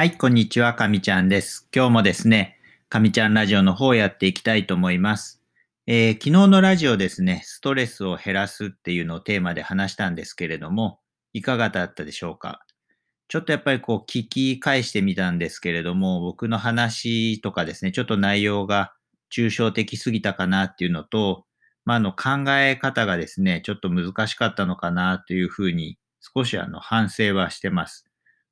はい、こんにちは、かみちゃんです。今日もですね、かみちゃんラジオの方をやっていきたいと思います。えー昨日のラジオですね、ストレスを減らすっていうのをテーマで話したんですけれども、いかがだったでしょうか？ちょっとやっぱりこう聞き返してみたんですけれども、僕の話とかですね、ちょっと内容が抽象的すぎたかなっていうのと、まあ、あの考え方がですね、ちょっと難しかったのかなというふうに少しあの反省はしてます。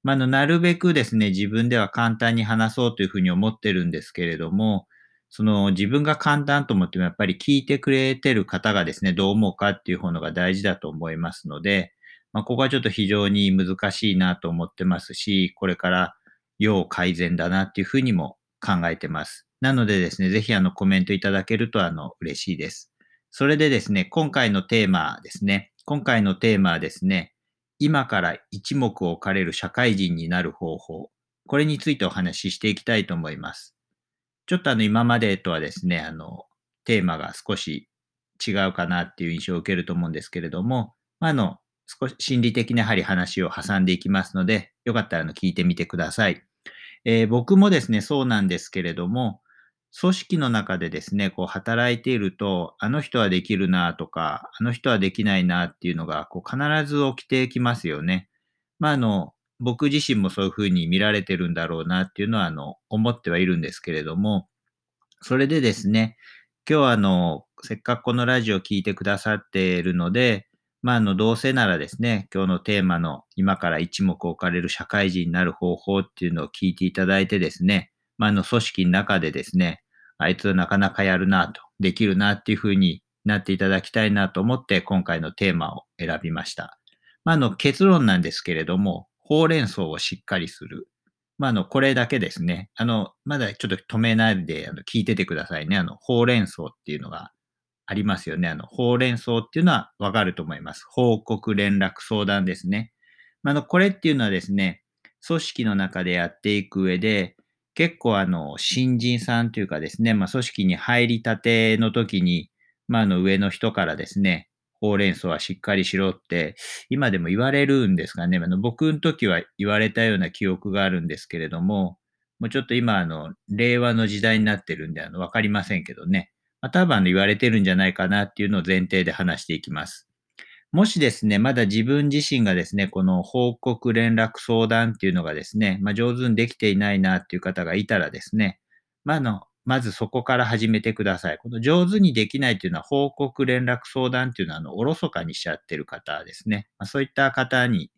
まあ、の、なるべくですね、自分では簡単に話そうというふうに思ってるんですけれども、その自分が簡単と思ってもやっぱり聞いてくれてる方がですね、どう思うかっていうのが大事だと思いますので、まあ、ここはちょっと非常に難しいなと思ってますし、これから要改善だなっていうふうにも考えてます。なのでですね、ぜひあのコメントいただけるとあの嬉しいです。それでですね、今回のテーマですね、今回のテーマはですね、今から一目置かれる社会人になる方法。これについてお話ししていきたいと思います。ちょっとあの今までとはですね、あの、テーマが少し違うかなっていう印象を受けると思うんですけれども、まああの、少し心理的なやはり話を挟んでいきますので、よかったらあの聞いてみてください。えー僕もですね、そうなんですけれども、組織の中でですね、こう働いていると、あの人はできるなとか、あの人はできないなっていうのが、こう必ず起きてきますよね。まあ、あの、僕自身もそういうふうに見られてるんだろうなっていうのは、あの、思ってはいるんですけれども、それでですね、今日あの、せっかくこのラジオを聞いてくださっているので、まあ、あの、どうせならですね、今日のテーマの今から一目置かれる社会人になる方法っていうのを聞いていただいてですね、まあ、あの、組織の中でですね、あいつなかなかやるなと、できるなっていうふうになっていただきたいなと思って今回のテーマを選びました。まあ、の結論なんですけれども、ほうれん草をしっかりする。まあ、あの、これだけですね。あの、まだちょっと止めないで、あの、聞いててくださいね。あの、ほうれん草っていうのがありますよね。あの、ほうれん草っていうのはわかると思います。報告、連絡、相談ですね。まあ、あの、これっていうのはですね、組織の中でやっていく上で、結構あの、新人さんというかですね、まあ、組織に入りたての時に、まあ、あの、上の人からですね、ほうれん草はしっかりしろって、今でも言われるんですがね、あの僕の時は言われたような記憶があるんですけれども、もうちょっと今、あの、令和の時代になってるんで、あの、わかりませんけどね、まあ、多分あの言われてるんじゃないかなっていうのを前提で話していきます。もしですね、まだ自分自身がですね、この報告、連絡、相談っていうのがですね、まあ、上手にできていないなっていう方がいたらですね、まあ、あの、まずそこから始めてください。この上手にできないっていうのは、報告、連絡、相談っていうのは、あの、おろそかにしちゃってる方ですね。まあ、そういった方に、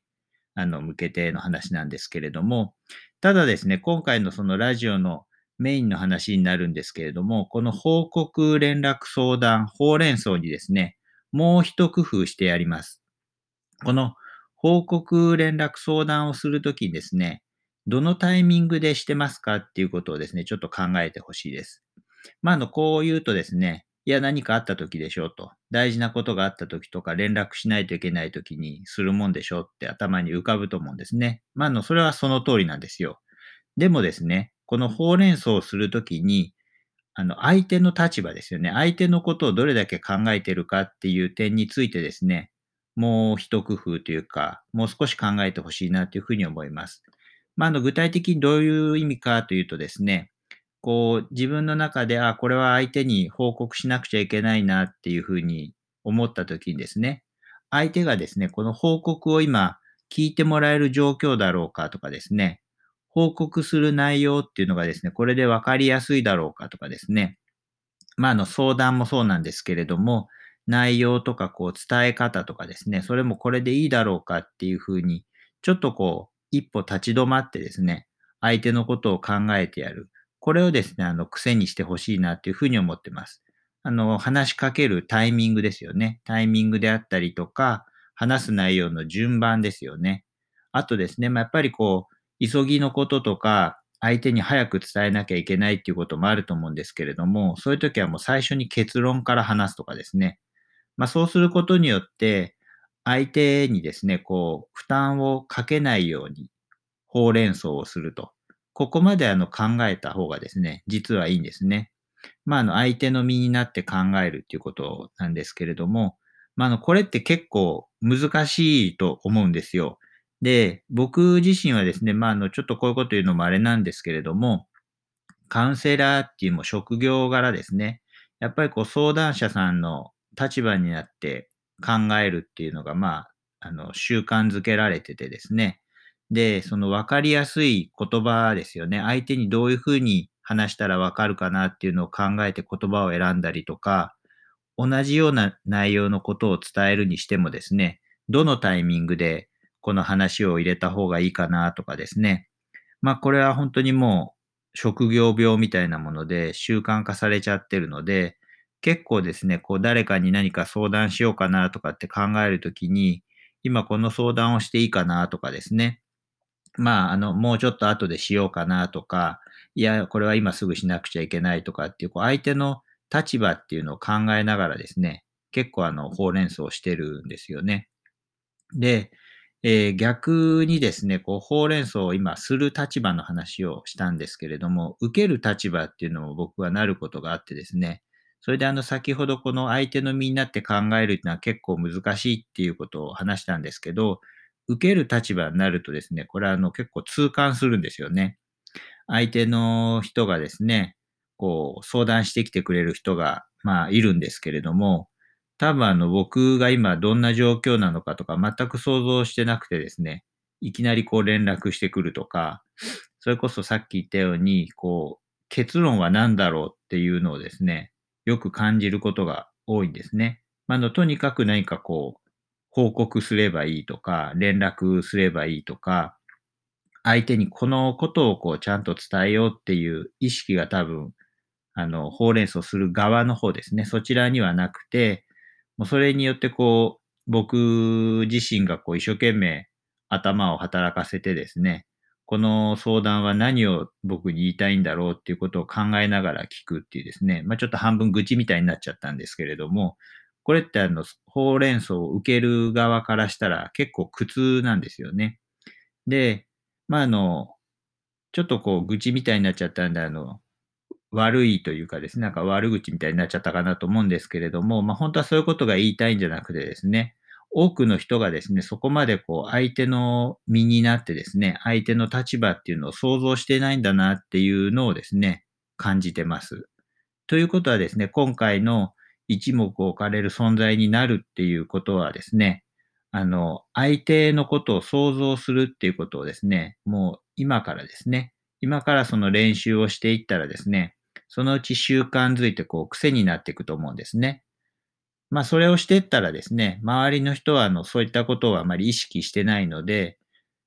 あの、向けての話なんですけれども、ただですね、今回のそのラジオのメインの話になるんですけれども、この報告、連絡、相談、ほうれん草にですね、もう一工夫してやります。この報告、連絡、相談をするときにですね、どのタイミングでしてますかっていうことをですね、ちょっと考えてほしいです。まあ、あの、こう言うとですね、いや、何かあったときでしょうと。大事なことがあったときとか、連絡しないといけないときにするもんでしょうって頭に浮かぶと思うんですね。まあ、あの、それはその通りなんですよ。でもですね、このほうれん草をするときに、あの、相手の立場ですよね。相手のことをどれだけ考えてるかっていう点についてですね、もう一工夫というか、もう少し考えてほしいなというふうに思います。まあ、あの、具体的にどういう意味かというとですね、こう、自分の中で、あ、これは相手に報告しなくちゃいけないなっていうふうに思ったときにですね、相手がですね、この報告を今聞いてもらえる状況だろうかとかですね、報告する内容っていうのがですね、これで分かりやすいだろうかとかですね、まあ、あの、相談もそうなんですけれども、内容とかこう伝え方とかですね、それもこれでいいだろうかっていうふうに、ちょっとこう、一歩立ち止まってですね、相手のことを考えてやる。これをですね、あの、癖にしてほしいなっていうふうに思ってます。あの、話しかけるタイミングですよね。タイミングであったりとか、話す内容の順番ですよね。あとですね、まあ、やっぱりこう、急ぎのこととか、相手に早く伝えなきゃいけないっていうこともあると思うんですけれども、そういう時はもう最初に結論から話すとかですね。まあそうすることによって、相手にですね、こう、負担をかけないように、ほうれん草をすると。ここまであの考えた方がですね、実はいいんですね。まああの相手の身になって考えるっていうことなんですけれども、まああのこれって結構難しいと思うんですよ。で、僕自身はですね、まあ、あの、ちょっとこういうこと言うのもあれなんですけれども、カウンセラーっていうも職業柄ですね、やっぱりこう相談者さんの立場になって考えるっていうのが、まあ、あの、習慣づけられててですね。で、その分かりやすい言葉ですよね。相手にどういうふうに話したら分かるかなっていうのを考えて言葉を選んだりとか、同じような内容のことを伝えるにしてもですね、どのタイミングでこの話を入れた方がいいかなとかですね。まあこれは本当にもう職業病みたいなもので習慣化されちゃってるので、結構ですね、こう誰かに何か相談しようかなとかって考えるときに、今この相談をしていいかなとかですね。まあ、あの、もうちょっと後でしようかなとか、いや、これは今すぐしなくちゃいけないとかっていう、こう相手の立場っていうのを考えながらですね、結構あの、ほうれん草をしてるんですよね。で、えー、逆にですね、こう、ほうれん草を今する立場の話をしたんですけれども、受ける立場っていうのも僕はなることがあってですね、それであの、先ほどこの相手の身になって考えるっていうのは結構難しいっていうことを話したんですけど、受ける立場になるとですね、これはあの結構痛感するんですよね。相手の人がですね、こう相談してきてくれる人がまあいるんですけれども、多分あの僕が今どんな状況なのかとか全く想像してなくてですね、いきなりこう連絡してくるとか、それこそさっき言ったように、こう結論は何だろうっていうのをですね、よく感じることが多いんですね。まあの、とにかく何かこう、報告すればいいとか、連絡すればいいとか、相手にこのことをこうちゃんと伝えようっていう意識が多分、あの、ほうれん草する側の方ですね。そちらにはなくて、もうそれによってこう、僕自身がこう一生懸命頭を働かせてですね、この相談は何を僕に言いたいんだろうっていうことを考えながら聞くっていうですね、まあちょっと半分愚痴みたいになっちゃったんですけれども、これってあの、ほうれん草を受ける側からしたら結構苦痛なんですよね。で、まああの、ちょっとこう愚痴みたいになっちゃったんで、あの、悪いというかですね、なんか悪口みたいになっちゃったかなと思うんですけれども、まあ本当はそういうことが言いたいんじゃなくてですね、多くの人がですね、そこまでこう相手の身になってですね、相手の立場っていうのを想像してないんだなっていうのをですね、感じてます。ということはですね、今回の一目置かれる存在になるっていうことはですね、あの、相手のことを想像するっていうことをですね、もう今からですね、今からその練習をしていったらですね、そのうち習慣づいてこう癖になっていくと思うんですね。まあ、それをしていったらですね、周りの人は、あの、そういったことをあまり意識してないので、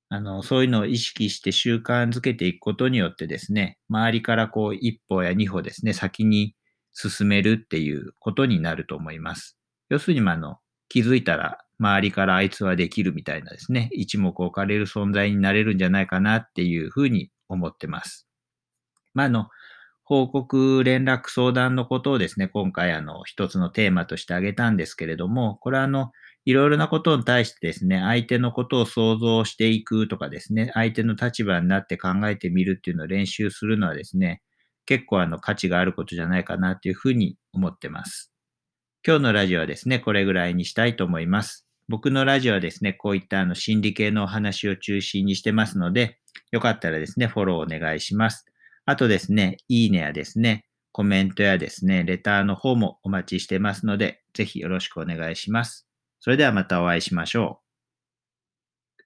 あの、そういうのを意識して習慣づけていくことによってですね、周りからこう、一歩や二歩ですね、先に進めるっていうことになると思います。要するに、まあ、の、気づいたら、周りからあいつはできるみたいなですね、一目置かれる存在になれるんじゃないかなっていうふうに思ってます。まあ、あの、報告、連絡、相談のことをですね、今回あの、一つのテーマとして挙げたんですけれども、これはあの、いろいろなことに対してですね、相手のことを想像していくとかですね、相手の立場になって考えてみるっていうのを練習するのはですね、結構あの価値があることじゃないかなというふうに思ってます。今日のラジオはですね、これぐらいにしたいと思います。僕のラジオはですね、こういったあの心理系のお話を中心にしてますので、よかったらですね、フォローお願いします。あとですね、いいねやですね、コメントやですね、レターの方もお待ちしてますので、ぜひよろしくお願いします。それではまたお会いしましょう。